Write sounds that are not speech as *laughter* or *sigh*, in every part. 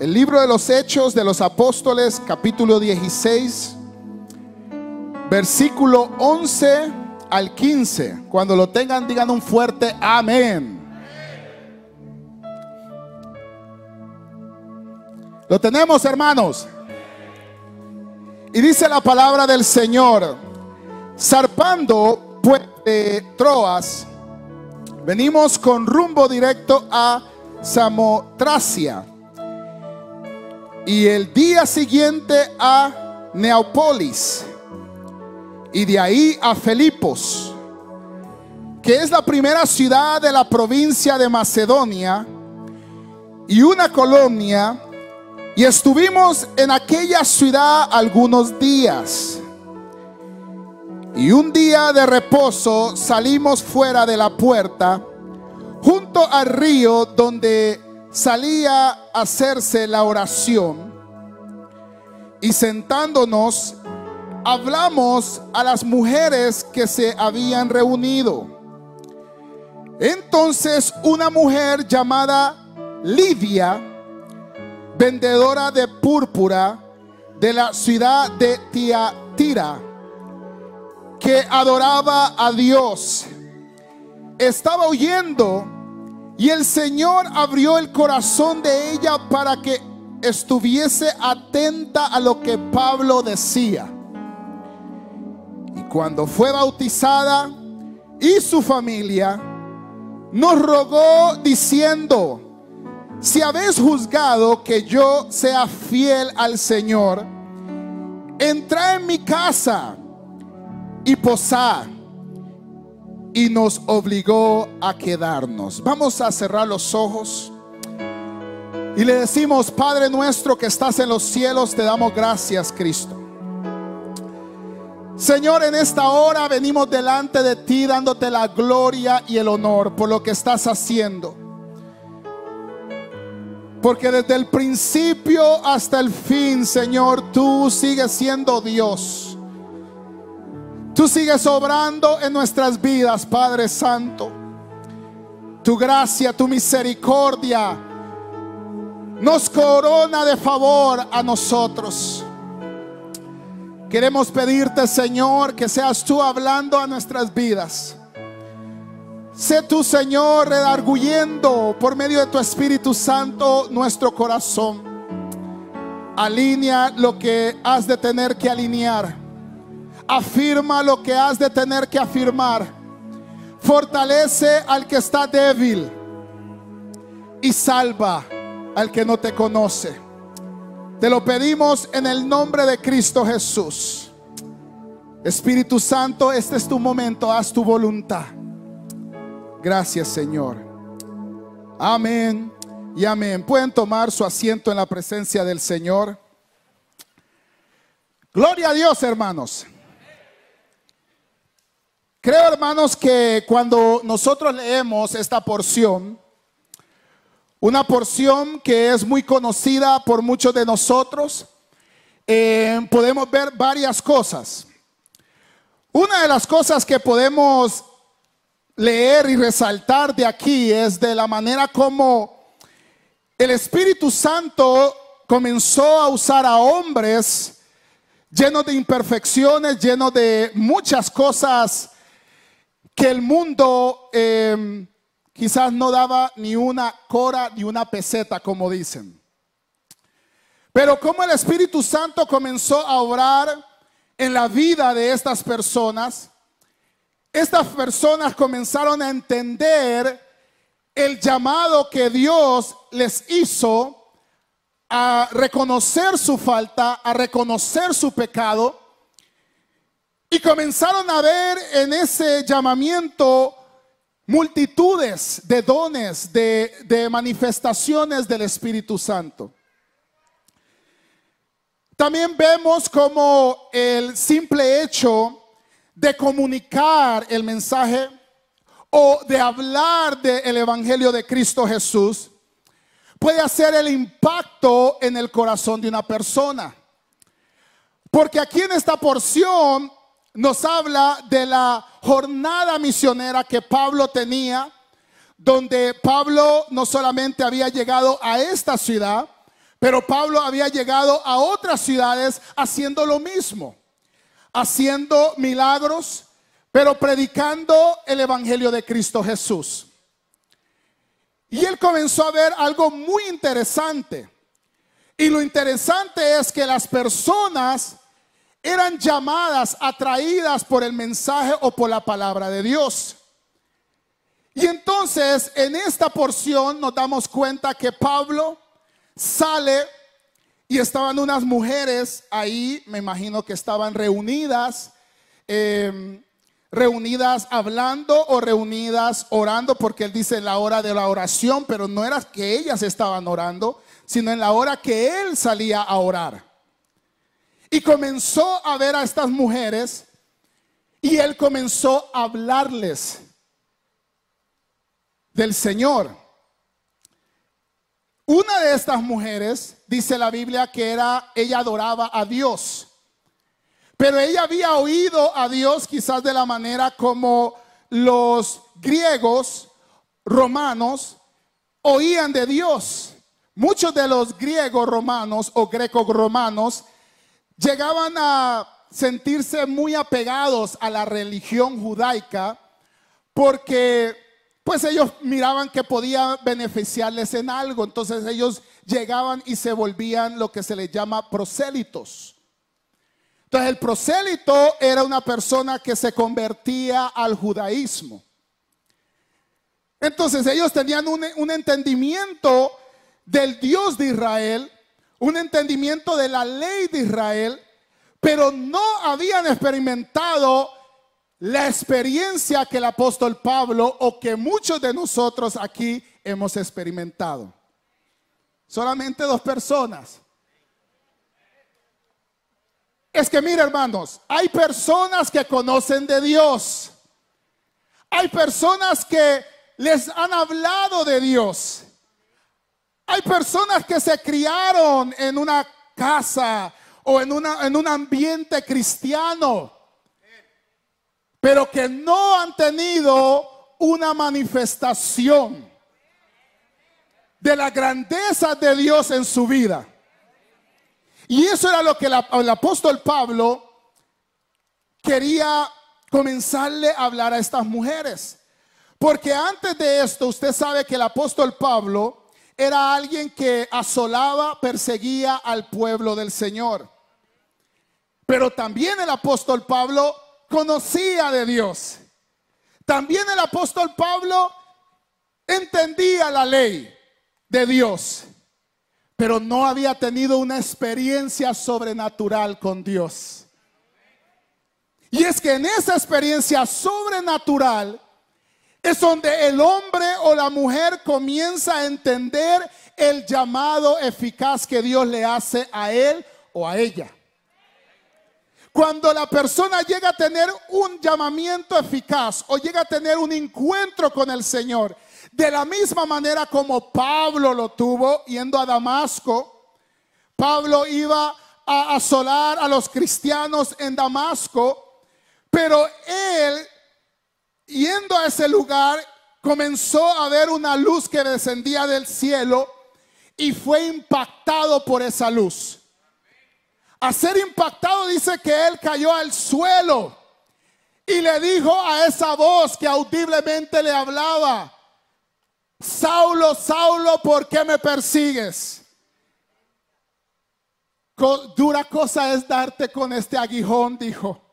El libro de los Hechos de los Apóstoles, capítulo 16, versículo 11 al 15. Cuando lo tengan, digan un fuerte amén. Lo tenemos, hermanos. Y dice la palabra del Señor, zarpando pues de Troas, venimos con rumbo directo a Samotracia. Y el día siguiente a Neapolis. Y de ahí a Filipos, que es la primera ciudad de la provincia de Macedonia y una colonia. Y estuvimos en aquella ciudad algunos días. Y un día de reposo salimos fuera de la puerta, junto al río donde salía a hacerse la oración. Y sentándonos, hablamos a las mujeres que se habían reunido. Entonces una mujer llamada Lidia, vendedora de púrpura de la ciudad de Tiatira, que adoraba a Dios, estaba oyendo y el Señor abrió el corazón de ella para que estuviese atenta a lo que Pablo decía. Y cuando fue bautizada y su familia, nos rogó diciendo, si habéis juzgado que yo sea fiel al Señor, entra en mi casa y posad. Y nos obligó a quedarnos. Vamos a cerrar los ojos. Y le decimos, Padre nuestro que estás en los cielos, te damos gracias, Cristo. Señor, en esta hora venimos delante de ti dándote la gloria y el honor por lo que estás haciendo. Porque desde el principio hasta el fin, Señor, tú sigues siendo Dios. Tú sigues obrando en nuestras vidas, Padre Santo. Tu gracia, tu misericordia nos corona de favor a nosotros. Queremos pedirte, Señor, que seas tú hablando a nuestras vidas. Sé tu Señor redarguyendo por medio de tu Espíritu Santo nuestro corazón. Alinea lo que has de tener que alinear. Afirma lo que has de tener que afirmar. Fortalece al que está débil y salva al que no te conoce. Te lo pedimos en el nombre de Cristo Jesús. Espíritu Santo, este es tu momento, haz tu voluntad. Gracias Señor. Amén y amén. Pueden tomar su asiento en la presencia del Señor. Gloria a Dios, hermanos. Creo, hermanos, que cuando nosotros leemos esta porción, una porción que es muy conocida por muchos de nosotros, eh, podemos ver varias cosas. Una de las cosas que podemos leer y resaltar de aquí es de la manera como el Espíritu Santo comenzó a usar a hombres llenos de imperfecciones, llenos de muchas cosas que el mundo eh, quizás no daba ni una cora ni una peseta, como dicen. Pero como el Espíritu Santo comenzó a obrar en la vida de estas personas, estas personas comenzaron a entender el llamado que Dios les hizo a reconocer su falta, a reconocer su pecado, y comenzaron a ver en ese llamamiento multitudes de dones, de, manifestaciones del Espíritu Santo. También vemos como el simple hecho de comunicar el mensaje o de hablar del Evangelio de Cristo Jesús puede hacer el impacto en el corazón de una persona. Porque aquí en esta porción nos habla de la jornada misionera que Pablo tenía, donde Pablo no solamente había llegado a esta ciudad, Pero Pablo había llegado a otras ciudades haciendo lo mismo, haciendo milagros, pero predicando el Evangelio de Cristo Jesús. Y él comenzó a ver algo muy interesante. Y lo interesante es que las personas eran llamadas, atraídas por el mensaje o por la palabra de Dios. Y entonces en esta porción nos damos cuenta que Pablo sale y estaban unas mujeres ahí, me imagino que estaban reunidas, em, reunidas hablando o reunidas orando, porque él dice la hora de la oración, pero no era que ellas estaban orando, sino en la hora que él salía a orar. Y comenzó a ver a estas mujeres y él comenzó a hablarles del Señor. Una de estas mujeres, dice la Biblia, que era, ella adoraba a Dios. Pero ella había oído a Dios quizás de la manera como los griegos romanos oían de Dios. Muchos de los griegos romanos o greco romanos llegaban a sentirse muy apegados a la religión judaica porque pues ellos miraban que podía beneficiarles en algo. Entonces ellos llegaban y se volvían lo que se les llama prosélitos. Entonces el prosélito era una persona que se convertía al judaísmo. Entonces ellos tenían un, un entendimiento del Dios de Israel, un entendimiento de la ley de Israel, pero no habían experimentado la experiencia que el apóstol Pablo o que muchos de nosotros aquí hemos experimentado. Solamente dos personas. Es que mira hermanos, hay personas que conocen de Dios. Hay personas que les han hablado de Dios. Hay personas que se criaron en una casa o en, una, en un ambiente cristiano pero que no han tenido una manifestación de la grandeza de Dios en su vida. Y eso era lo que el apóstol Pablo quería comenzarle a hablar a estas mujeres. Porque antes de esto, usted sabe que el apóstol Pablo era alguien que asolaba, perseguía al pueblo del Señor. Pero también el apóstol Pablo conocía de Dios. También el apóstol Pablo entendía la ley de Dios, pero no había tenido una experiencia sobrenatural con Dios. Y es que en esa experiencia sobrenatural es donde el hombre o la mujer comienza a entender el llamado eficaz que Dios le hace a él o a ella. Cuando la persona llega a tener un llamamiento eficaz o llega a tener un encuentro con el Señor, de la misma manera como Pablo lo tuvo yendo a Damasco, Pablo iba a asolar a los cristianos en Damasco, pero él, yendo a ese lugar, comenzó a ver una luz que descendía del cielo y fue impactado por esa luz. A ser impactado dice que él cayó al suelo y le dijo a esa voz que audiblemente le hablaba, Saulo, Saulo, ¿por qué me persigues? Dura cosa es darte con este aguijón, dijo.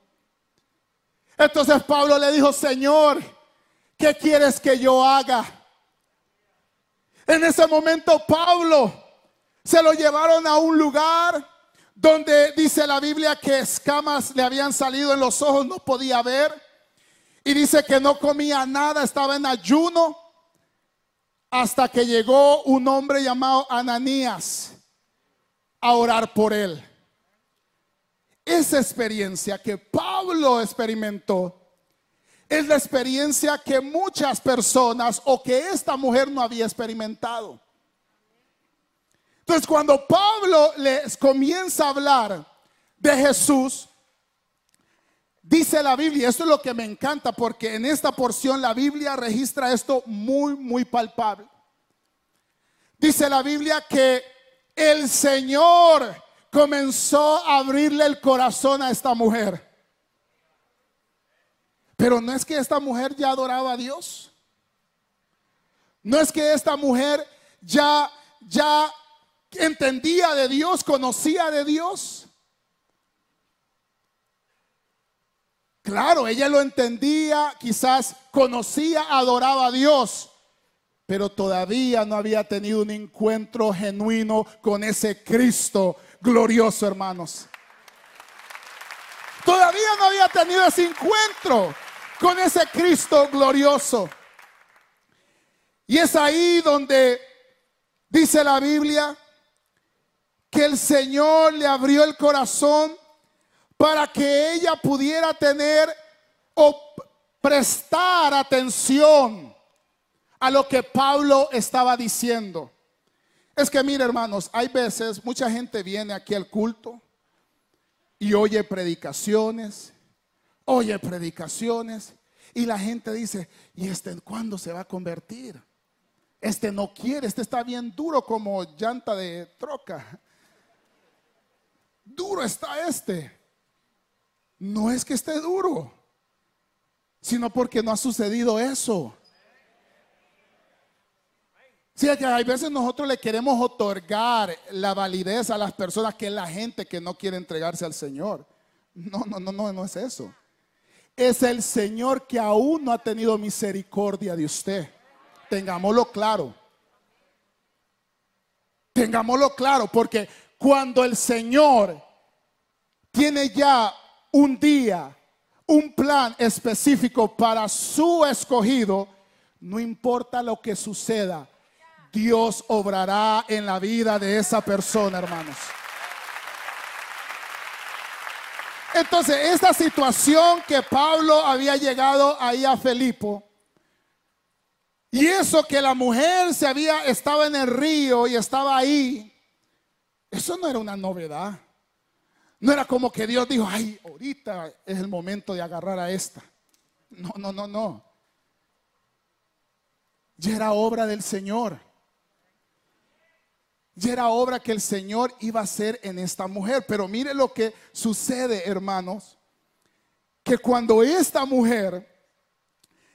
Entonces Pablo le dijo, Señor, ¿qué quieres que yo haga? En ese momento Pablo se lo llevaron a un lugar donde dice la Biblia que escamas le habían salido en los ojos, no podía ver. Y dice que no comía nada, estaba en ayuno hasta que llegó un hombre llamado Ananías a orar por él. Esa experiencia que Pablo experimentó es la experiencia que muchas personas o que esta mujer no había experimentado. Entonces, cuando Pablo les comienza a hablar de Jesús, dice la Biblia, esto es lo que me encanta porque en esta porción la Biblia registra esto muy, muy palpable. Dice la Biblia que el Señor comenzó a abrirle el corazón a esta mujer. Pero no es que esta mujer ya adoraba a Dios. No es que esta mujer ya ya entendía de Dios, conocía de Dios. Claro, ella lo entendía, quizás conocía, adoraba a Dios, pero todavía no había tenido un encuentro genuino con ese Cristo glorioso, hermanos. Todavía no había tenido ese encuentro con ese Cristo glorioso. Y es ahí donde dice la Biblia que el Señor le abrió el corazón para que ella pudiera tener o prestar atención a lo que Pablo estaba diciendo. Es que mire hermanos, hay veces mucha gente viene aquí al culto y oye predicaciones, oye predicaciones y la gente dice, ¿y este cuándo se va a convertir? Este no quiere, este está bien duro como llanta de troca. Duro está este. No es que esté duro, sino porque no ha sucedido eso. Sí, que hay veces nosotros le queremos otorgar la validez a las personas que es la gente que no quiere entregarse al Señor. No, no, no, no, no es eso. Es el Señor que aún no ha tenido misericordia de usted. Tengámoslo claro. Tengámoslo claro, porque cuando el Señor tiene ya un día, un plan específico para su escogido, no importa lo que suceda, Dios obrará en la vida de esa persona, hermanos. Entonces, esta situación que Pablo había llegado ahí a Felipo, y eso que la mujer se había, estaba en el río y estaba ahí, eso no era una novedad. No era como que Dios dijo, ay, ahorita es el momento de agarrar a esta. No, no, no, no. Ya era obra del Señor. Ya era obra que el Señor iba a hacer en esta mujer. Pero mire lo que sucede, hermanos. Que cuando esta mujer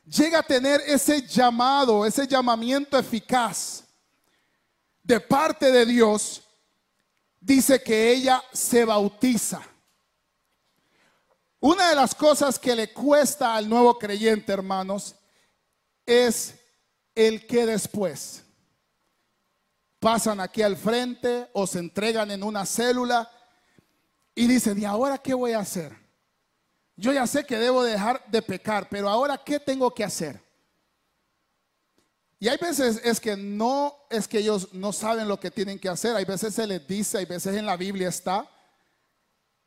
llega a tener ese llamado, ese llamamiento eficaz de parte de Dios, dice que ella se bautiza. Una de las cosas que le cuesta al nuevo creyente, hermanos, es el que después pasan aquí al frente o se entregan en una célula y dicen, ¿y ahora qué voy a hacer? Yo ya sé que debo dejar de pecar, pero ahora ¿qué tengo que hacer? Y hay veces es que no es que ellos no saben lo que tienen que hacer, hay veces se les dice, hay veces en la Biblia está,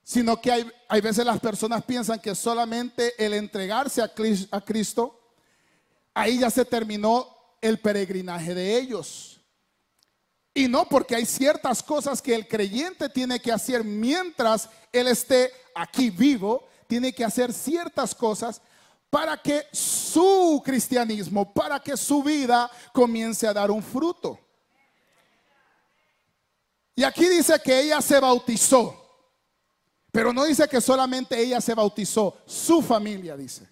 sino que hay, hay veces las personas piensan que solamente el entregarse a Cristo, a Cristo, ahí ya se terminó el peregrinaje de ellos. Y no porque hay ciertas cosas que el creyente tiene que hacer mientras él esté aquí vivo, tiene que hacer ciertas cosas para que su cristianismo, para que su vida comience a dar un fruto. Y aquí dice que ella se bautizó, pero no dice que solamente ella se bautizó, su familia dice.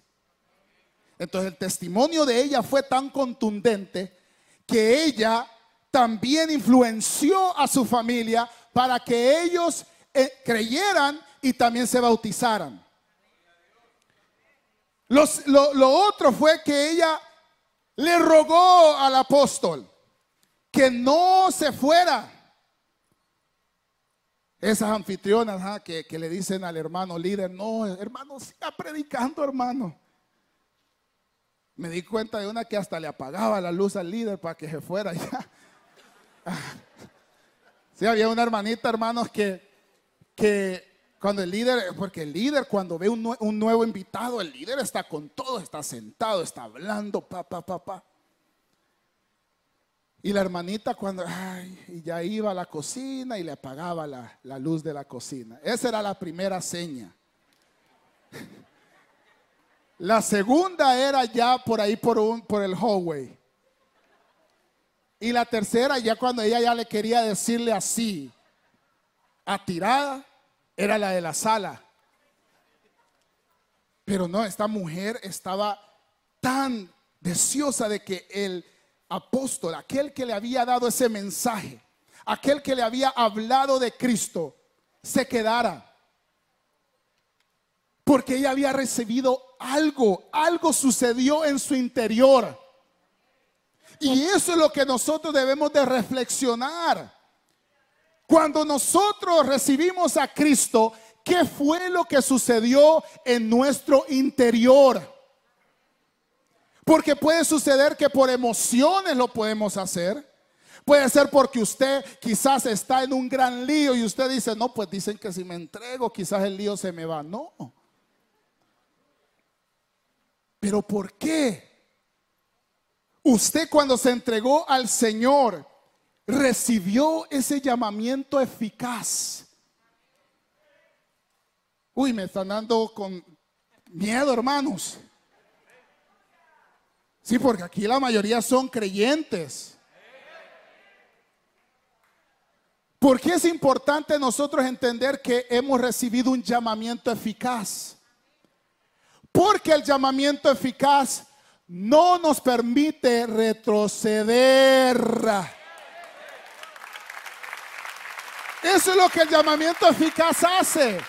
Entonces el testimonio de ella fue tan contundente que ella también influenció a su familia para que ellos eh, creyeran y también se bautizaran lo, otro fue que ella le rogó al apóstol que no se fuera. Esas anfitrionas que, le dicen al hermano líder, no, hermano, siga predicando, hermano. Me di cuenta de una que hasta le apagaba la luz al líder para que se fuera *laughs* ya. *laughs* Sí, había una hermanita, hermanos, que, que cuando el líder, porque el líder cuando ve un, nuevo invitado, el líder está con todo, está sentado, está hablando, pa, pa, pa, pa. Y la hermanita cuando, ay, ya iba a la cocina y le apagaba la, la luz de la cocina. Esa era la primera seña. *laughs* La segunda era ya por ahí por, un, por el hallway. Y la tercera, ya cuando ella ya le quería decirle así, atirada, era la de la sala. Pero no, esta mujer estaba tan deseosa de que el apóstol, aquel que le había dado ese mensaje, aquel que le había hablado de Cristo, se quedara. Porque ella había recibido algo, algo sucedió en su interior. Y eso es lo que nosotros debemos de reflexionar. Cuando nosotros recibimos a Cristo, ¿qué fue lo que sucedió en nuestro interior? Porque puede suceder que por emociones lo podemos hacer. Puede ser porque usted quizás está en un gran lío y usted dice, no, pues dicen que si me entrego quizás el lío se me va. No. Pero ¿por qué? Usted cuando se entregó al Señor recibió ese llamamiento eficaz. Uy, me están dando con miedo, hermanos. Sí, porque aquí la mayoría son creyentes. ¿Por qué es importante nosotros entender que hemos recibido un llamamiento eficaz? Porque el llamamiento eficaz no nos permite retroceder. Eso es lo que el llamamiento eficaz hace.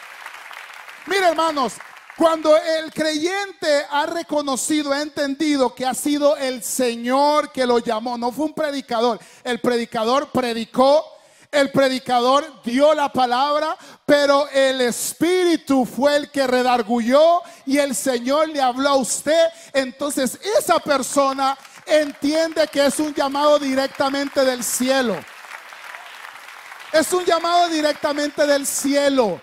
Mire, hermanos, cuando el creyente ha reconocido, ha entendido que ha sido el Señor que lo llamó, no fue un predicador, el predicador predicó, el predicador dio la palabra, pero el Espíritu fue el que redargulló y el Señor le habló a usted. Entonces esa persona entiende que es un llamado directamente del cielo. Es un llamado directamente del cielo.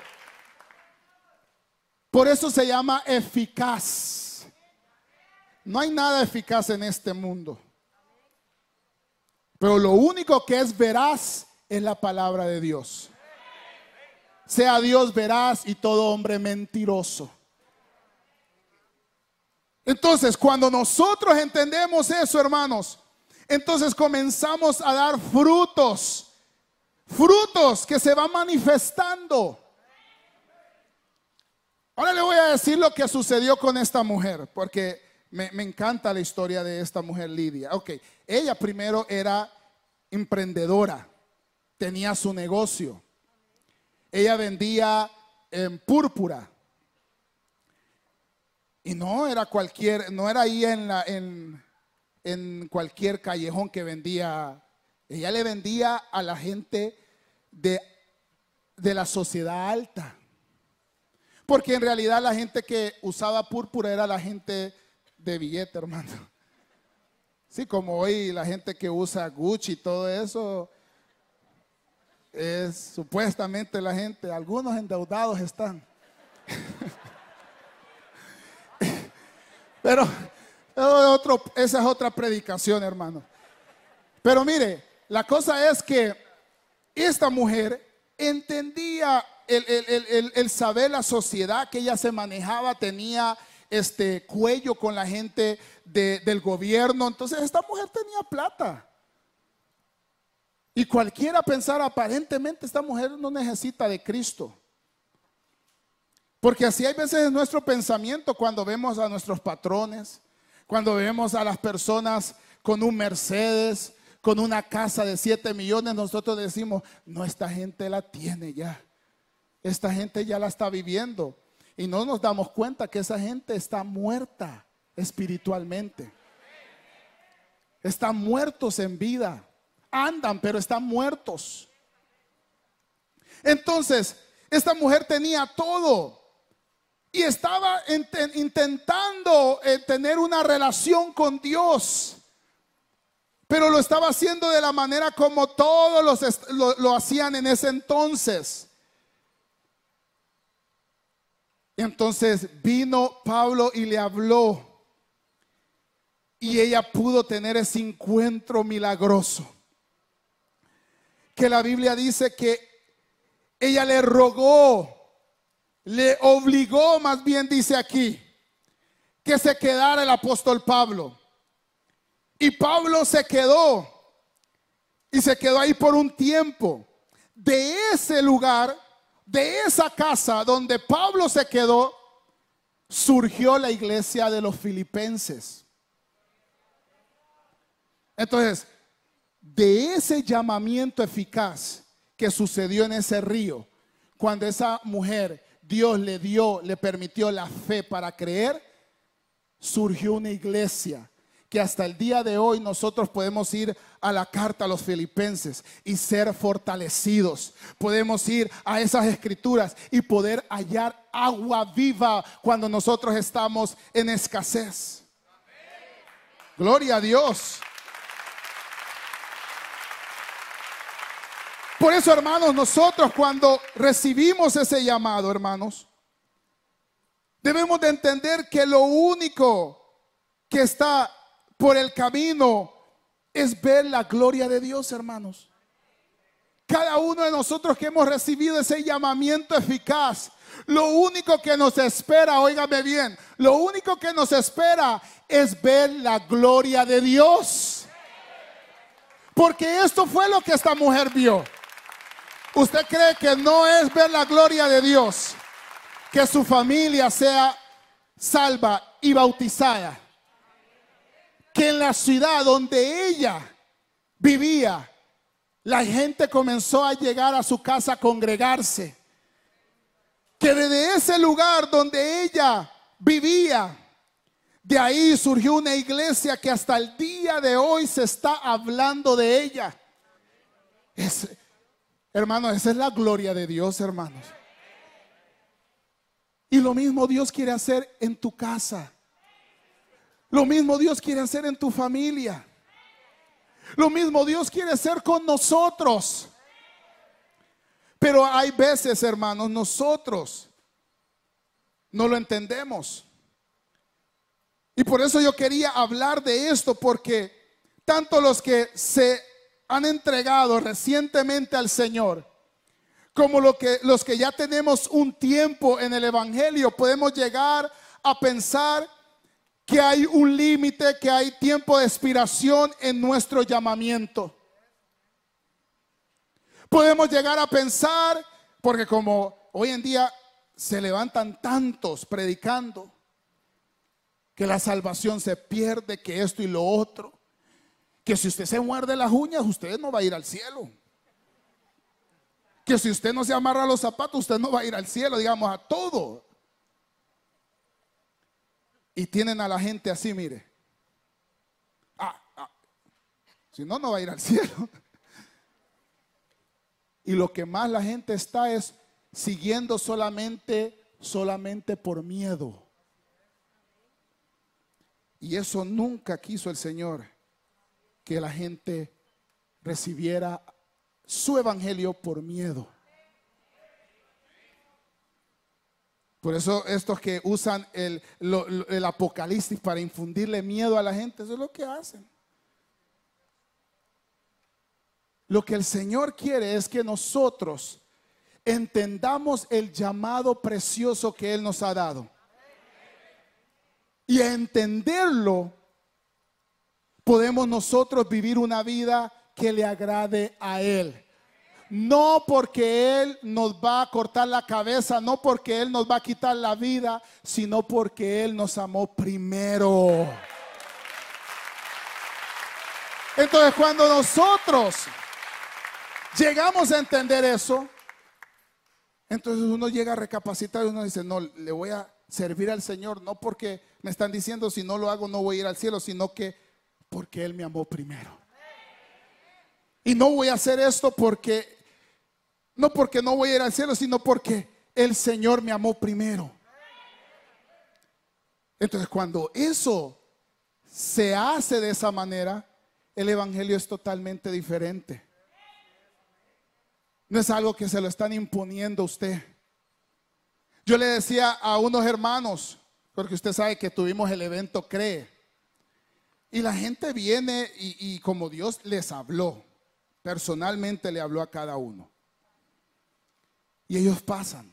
Por eso se llama eficaz. No hay nada eficaz en este mundo. Pero lo único que es veraz es la palabra de Dios. Sea Dios veraz y todo hombre mentiroso. Entonces, cuando nosotros entendemos eso, hermanos, entonces comenzamos a dar frutos, frutos que se van manifestando. Ahora le voy a decir lo que sucedió con esta mujer, porque me, encanta la historia de esta mujer Lidia. Ok, ella primero era emprendedora, tenía su negocio. Ella vendía en púrpura. Y no era cualquier, no era ahí en, la, en, en cualquier callejón que vendía. Ella le vendía a la gente de, de la sociedad alta. Porque en realidad la gente que usaba púrpura era la gente de billete, hermano. Sí, como hoy la gente que usa Gucci y todo eso es supuestamente la gente, algunos endeudados están. *laughs* Pero, otro, esa es otra predicación, hermano. Pero mire, la cosa es que esta mujer entendía el, saber la sociedad que ella se manejaba, tenía este cuello con la gente del gobierno. Entonces esta mujer tenía plata. Y cualquiera pensar aparentemente esta mujer no necesita de Cristo. Porque así hay veces en nuestro pensamiento cuando vemos a nuestros patrones, cuando vemos a las personas con un Mercedes, con una casa de 7 millones, nosotros decimos, no, esta gente la tiene ya. Esta gente ya la está viviendo y no nos damos cuenta que esa gente está muerta espiritualmente. Están muertos en vida. Andan, pero están muertos. Entonces, esta mujer tenía todo y estaba intentando eh, tener una relación con Dios. Pero lo estaba haciendo de la manera como todos los, lo hacían en ese entonces. Entonces vino Pablo y le habló. Y ella pudo tener ese encuentro milagroso. Que la Biblia dice que ella le rogó, le obligó, más bien dice aquí, que se quedara el apóstol Pablo. Y Pablo se quedó. y se quedó ahí por un tiempo. De ese lugar, de esa casa donde Pablo se quedó, surgió la iglesia de los filipenses. Entonces, de ese llamamiento eficaz que sucedió en ese río, cuando esa mujer Dios le dio, le permitió la fe para creer, surgió una iglesia que hasta el día de hoy nosotros podemos ir a la carta a los filipenses y ser fortalecidos. Podemos ir a esas escrituras y poder hallar agua viva cuando nosotros estamos en escasez. Gloria a Dios. Por eso, hermanos, nosotros cuando recibimos ese llamado, hermanos, debemos de entender que lo único que está por el camino es ver la gloria de Dios, hermanos. Cada uno de nosotros que hemos recibido ese llamamiento eficaz, lo único que nos espera, óigame bien, lo único que nos espera es ver la gloria de Dios. Porque esto fue lo que esta mujer vio. ¿Usted cree que no es ver la gloria de Dios? Que su familia sea salva y bautizada. Que en la ciudad donde ella vivía, la gente comenzó a llegar a su casa a congregarse. Que desde ese lugar donde ella vivía, de ahí surgió una iglesia que hasta el día de hoy se está hablando de ella. Es, Hermanos, esa es la gloria de Dios, hermanos. Y lo mismo Dios quiere hacer en tu casa. Lo mismo Dios quiere hacer en tu familia. Lo mismo Dios quiere hacer con nosotros. Pero hay veces, hermanos, nosotros no lo entendemos. Y por eso yo quería hablar de esto, porque tanto los que se han entregado recientemente al Señor, como lo que, los que ya tenemos un tiempo en el Evangelio, podemos llegar a pensar que hay un límite, que hay tiempo de expiración en nuestro llamamiento. Podemos llegar a pensar, porque como hoy en día se levantan tantos predicando, que la salvación se pierde, que esto y lo otro que si usted se muerde las uñas, usted no va a ir al cielo. Que si usted no se amarra los zapatos, usted no va a ir al cielo, digamos, a todo. Y tienen a la gente así, mire. Ah, ah. Si no, no va a ir al *laughs* cielo. Y lo que más la gente está es siguiendo solamente, solamente por miedo. Y eso nunca quiso el Señor que la gente recibiera su evangelio por miedo. Por eso estos que usan el, apocalipsis para infundirle miedo a la gente, eso es lo que hacen. Lo que el Señor quiere es que nosotros entendamos el llamado precioso que Él nos ha dado. Y a entenderlo podemos nosotros vivir una vida que le agrade a Él. No porque Él nos va a cortar la cabeza, no porque Él nos va a quitar la vida, sino porque Él nos amó primero. Entonces cuando nosotros llegamos a entender eso, entonces uno llega a recapacitar y uno dice, no, le voy a servir al Señor, no porque me están diciendo si no lo hago no voy a ir al cielo, sino que porque Él me amó primero. Y no voy a hacer esto porque, no porque no voy a ir al cielo, sino porque el Señor me amó primero. Entonces cuando eso se hace de esa manera, el Evangelio es totalmente diferente. No es algo que se lo están imponiendo a usted. Yo le decía a unos hermanos, porque usted sabe que tuvimos el evento CREE. Y la gente viene y, como Dios les habló, personalmente le habló a cada uno. Y ellos pasan.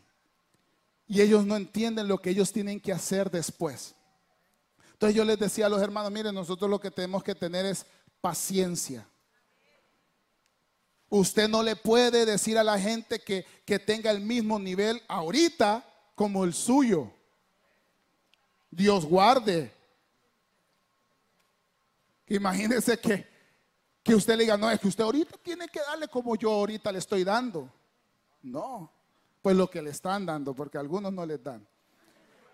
Y ellos no entienden lo que ellos tienen que hacer después. Entonces yo les decía a los hermanos, miren, nosotros lo que tenemos que tener es paciencia. Usted no le puede decir a la gente que, que tenga el mismo nivel ahorita como el suyo. Dios guarde. Imagínese que, que usted le diga, no, es que usted ahorita tiene que darle como yo ahorita le estoy dando. No, pues lo que le están dando, porque algunos no les dan.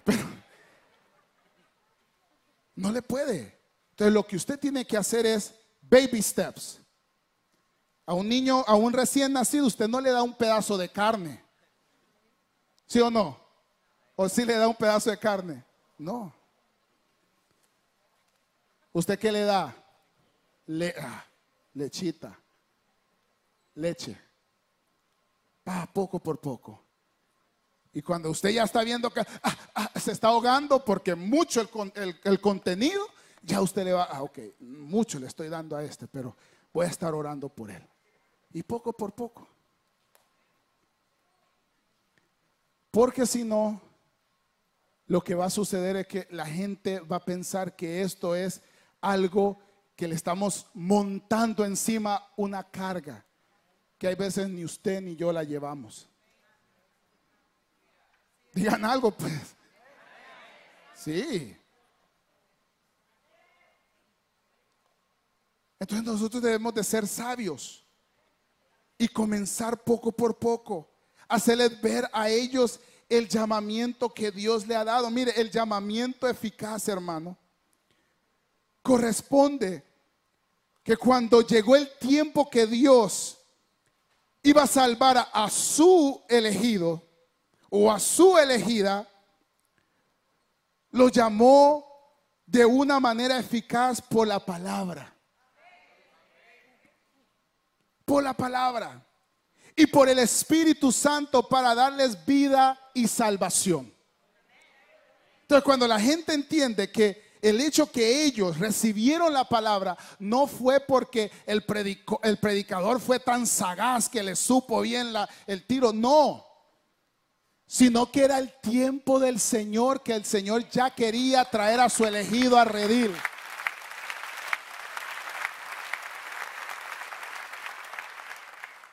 Pero no le puede. Entonces lo que usted tiene que hacer es baby steps. A un niño, a un recién nacido, usted no le da un pedazo de carne. ¿Sí o no? ¿O sí le da un pedazo de carne? No. ¿Usted qué le da? Le, ah, lechita, leche. Va poco por poco. Y cuando usted ya está viendo que ah, ah, se está ahogando porque mucho el, el, contenido, ya usted le va, ah, ok, mucho le estoy dando a este, pero voy a estar orando por él. Y poco por poco. Porque si no, lo que va a suceder es que la gente va a pensar que esto es algo que le estamos montando encima una carga que hay veces ni usted ni yo la llevamos. Digan algo, pues. Sí. Entonces nosotros debemos de ser sabios y comenzar poco por poco, hacerles ver a ellos el llamamiento que Dios le ha dado. Mire, el llamamiento eficaz, hermano, corresponde que cuando llegó el tiempo que Dios iba a salvar a, su elegido o a su elegida, lo llamó de una manera eficaz por la palabra. Por la palabra. Y por el Espíritu Santo para darles vida y salvación. Entonces cuando la gente entiende que el hecho que ellos recibieron la palabra no fue porque el, predicador fue tan sagaz que le supo bien el tiro, no, sino que era el tiempo del Señor que el Señor ya quería traer a su elegido a redir.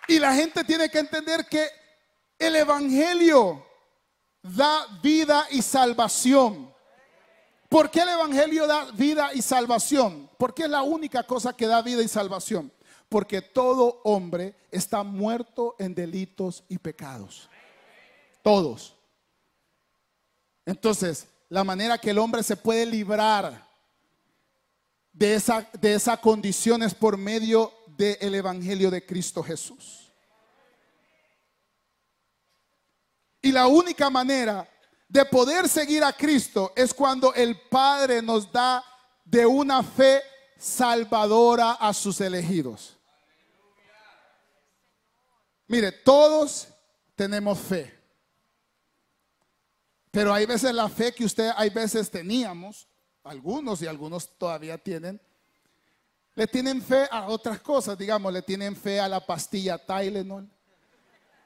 Y la gente tiene que entender que el Evangelio da vida y salvación. ¿Por qué el Evangelio da vida y salvación? Porque es la única cosa que da vida y salvación. Porque todo hombre está muerto en delitos y pecados. Todos. Entonces, la manera que el hombre se puede librar de esa, de esa condición es por medio del Evangelio de Cristo Jesús. Y la única manera de poder seguir a Cristo es cuando el Padre nos da de una fe salvadora a sus elegidos. Mire, todos tenemos fe. Pero hay veces la fe que usted, hay veces teníamos, algunos y algunos todavía tienen, le tienen fe a otras cosas, digamos, le tienen fe a la pastilla Tylenol,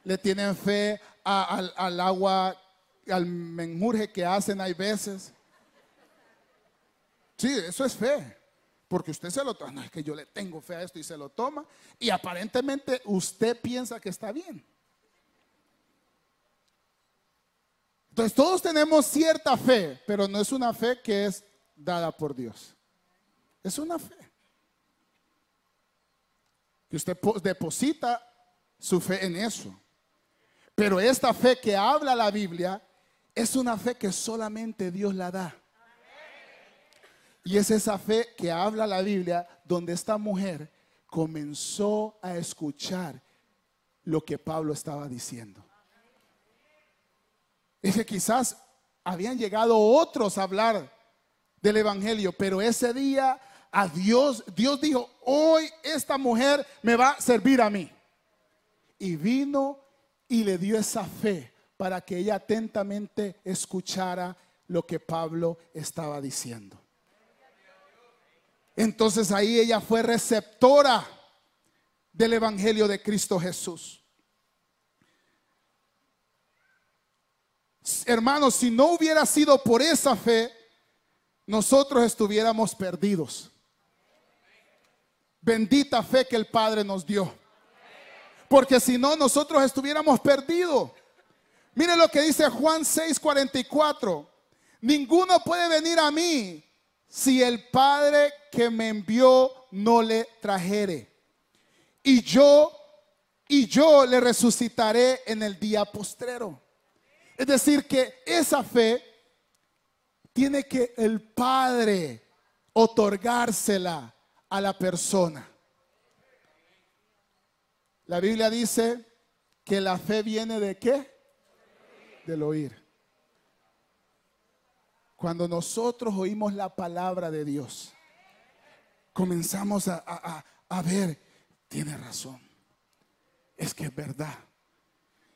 le tienen fe al agua al menjurje que hacen hay veces. Sí, eso es fe. Porque usted se lo toma, no es que yo le tengo fe a esto y se lo toma. Y aparentemente usted piensa que está bien. Entonces todos tenemos cierta fe, pero no es una fe que es dada por Dios. Es una fe. Que usted deposita su fe en eso. Pero esta fe que habla la Biblia es una fe que solamente Dios la da. Y es esa fe que habla la Biblia donde esta mujer comenzó a escuchar lo que Pablo estaba diciendo. Es que quizás habían llegado otros a hablar del Evangelio, pero ese día a Dios, Dios dijo, hoy esta mujer me va a servir a mí. Y vino y le dio esa fe para que ella atentamente escuchara lo que Pablo estaba diciendo. Entonces ahí ella fue receptora del Evangelio de Cristo Jesús. Hermanos, si no hubiera sido por esa fe, nosotros estuviéramos perdidos. Bendita fe que el Padre nos dio. Porque si no, nosotros estuviéramos perdidos. Mire lo que dice Juan 6:44. Ninguno puede venir a mí si el Padre que me envió no le trajere. Y yo, y yo le resucitaré en el día postrero. Es decir, que esa fe tiene que el Padre otorgársela a la persona. La Biblia dice que la fe viene de qué? Del oír. Cuando nosotros oímos la palabra de Dios, comenzamos a, ver, tiene razón, es que es verdad.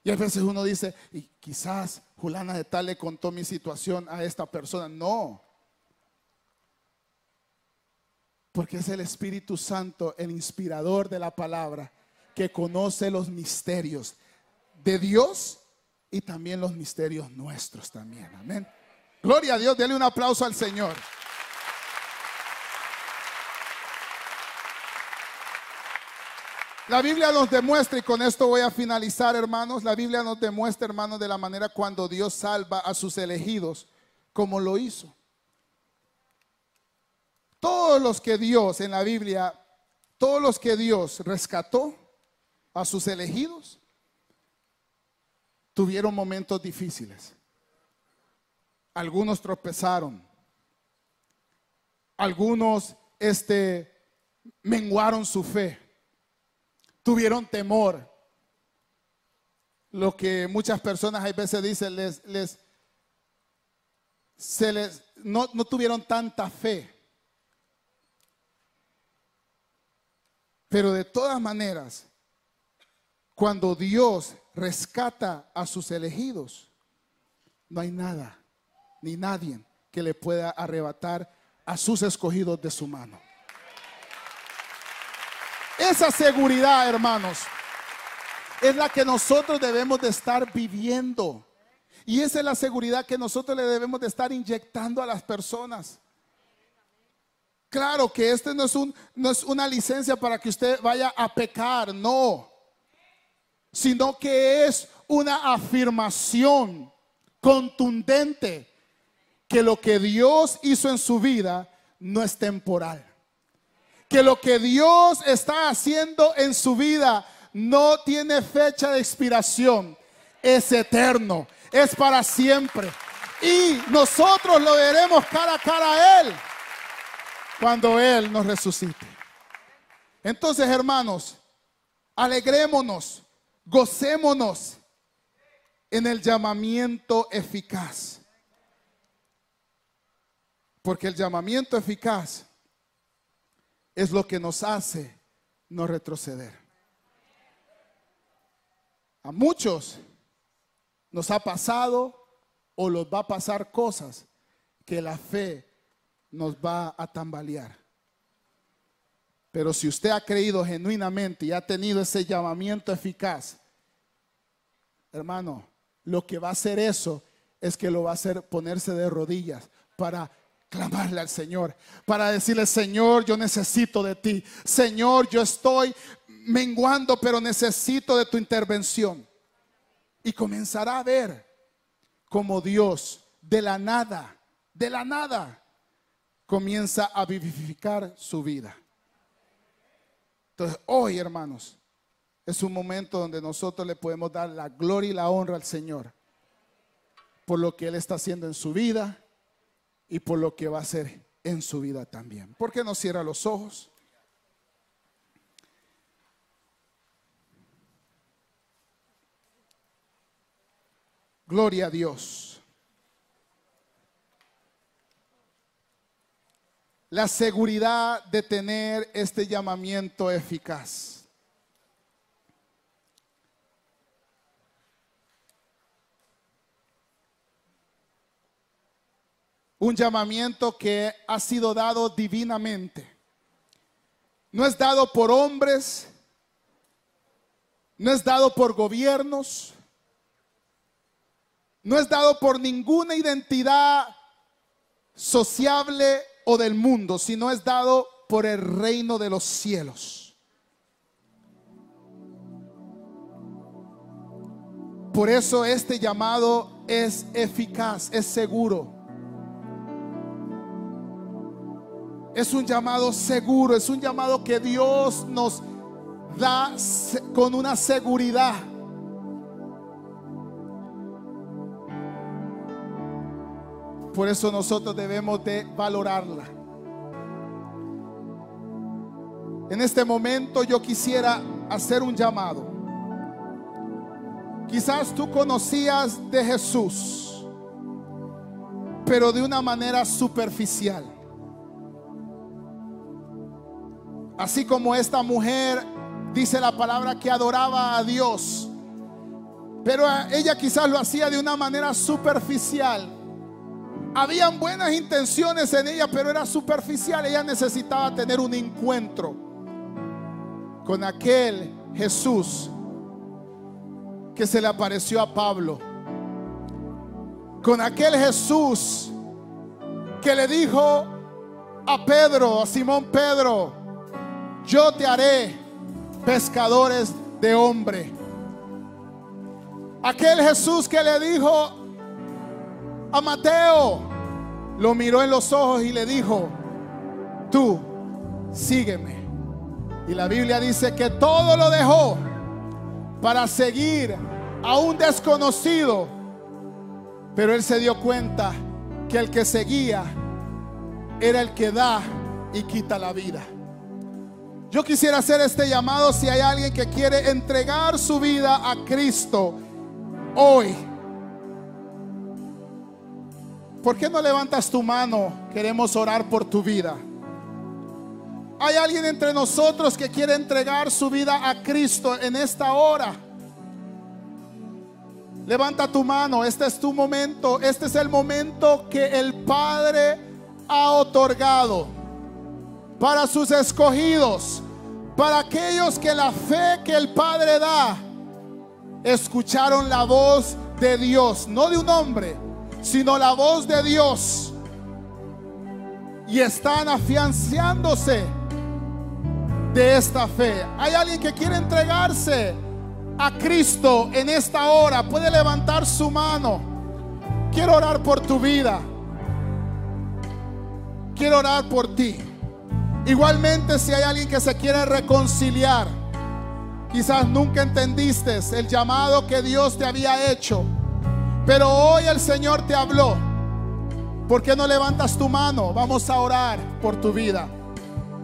Y a veces uno dice, y quizás Julana de tal le contó mi situación a esta persona. No. Porque es el Espíritu Santo, el inspirador de la palabra, que conoce los misterios de Dios y también los misterios nuestros también. Amén. Gloria a Dios, denle un aplauso al Señor. La Biblia nos demuestra, y con esto voy a finalizar, hermanos, la Biblia nos demuestra, hermanos, de la manera cuando Dios salva a sus elegidos, como lo hizo. Todos los que Dios en la Biblia, todos los que Dios rescató a sus elegidos, tuvieron momentos difíciles. Algunos tropezaron. Algunos este, menguaron su fe. Tuvieron temor. Lo que muchas personas a veces dicen, les, les, se les, no, no tuvieron tanta fe. Pero de todas maneras, cuando Dios rescata a sus elegidos, no hay nada ni nadie que le pueda arrebatar a sus escogidos de su mano. Esa seguridad, hermanos, es la que nosotros debemos de estar viviendo. Y esa es la seguridad que nosotros le debemos de estar inyectando a las personas. Claro que este no es, un, no es una licencia para que usted vaya a pecar, no. Sino que es una afirmación contundente que lo que Dios hizo en su vida no es temporal. Que lo que Dios está haciendo en su vida no tiene fecha de expiración. Es eterno, es para siempre. Y nosotros lo veremos cara a cara a Él cuando Él nos resucite. Entonces, hermanos, alegrémonos, gocémonos en el llamamiento eficaz. Porque el llamamiento eficaz es lo que nos hace no retroceder. A muchos nos ha pasado o los va a pasar cosas que la fe nos va a tambalear. Pero si usted ha creído genuinamente y ha tenido ese llamamiento eficaz, hermano, lo que va a hacer eso es que lo va a hacer ponerse de rodillas para clamarle al Señor, para decirle, Señor, yo necesito de ti. Señor, yo estoy menguando, pero necesito de tu intervención. Y comenzará a ver como Dios de la nada, de la nada, comienza a vivificar su vida. Entonces, hoy, hermanos, es un momento donde nosotros le podemos dar la gloria y la honra al Señor por lo que Él está haciendo en su vida y por lo que va a hacer en su vida también. ¿Por qué no cierra los ojos? Gloria a Dios. La seguridad de tener este llamamiento eficaz. un llamamiento que ha sido dado divinamente. No es dado por hombres, no es dado por gobiernos, no es dado por ninguna identidad sociable o del mundo, sino es dado por el reino de los cielos. Por eso este llamado es eficaz, es seguro. Es un llamado seguro, es un llamado que Dios nos da con una seguridad. Por eso nosotros debemos de valorarla. En este momento yo quisiera hacer un llamado. Quizás tú conocías de Jesús, pero de una manera superficial. Así como esta mujer dice la palabra que adoraba a Dios, pero ella quizás lo hacía de una manera superficial. Habían buenas intenciones en ella, pero era superficial. Ella necesitaba tener un encuentro con aquel Jesús que se le apareció a Pablo. Con aquel Jesús que le dijo a Pedro, a Simón Pedro, yo te haré pescadores de hombre. Aquel Jesús que le dijo a Mateo, lo miró en los ojos y le dijo, tú sígueme. Y la Biblia dice que todo lo dejó para seguir a un desconocido. Pero él se dio cuenta que el que seguía era el que da y quita la vida. Yo quisiera hacer este llamado si hay alguien que quiere entregar su vida a Cristo hoy. ¿Por qué no levantas tu mano? Queremos orar por tu vida. Hay alguien entre nosotros que quiere entregar su vida a Cristo en esta hora. Levanta tu mano, este es tu momento, este es el momento que el Padre ha otorgado para sus escogidos, para aquellos que la fe que el Padre da, escucharon la voz de Dios, no de un hombre, sino la voz de Dios. Y están afianzándose de esta fe. Hay alguien que quiere entregarse a Cristo en esta hora. Puede levantar su mano. Quiero orar por tu vida. Quiero orar por ti. Igualmente si hay alguien que se quiere reconciliar. Quizás nunca entendiste el llamado que Dios te había hecho. Pero hoy el Señor te habló. ¿Por qué no levantas tu mano? Vamos a orar por tu vida.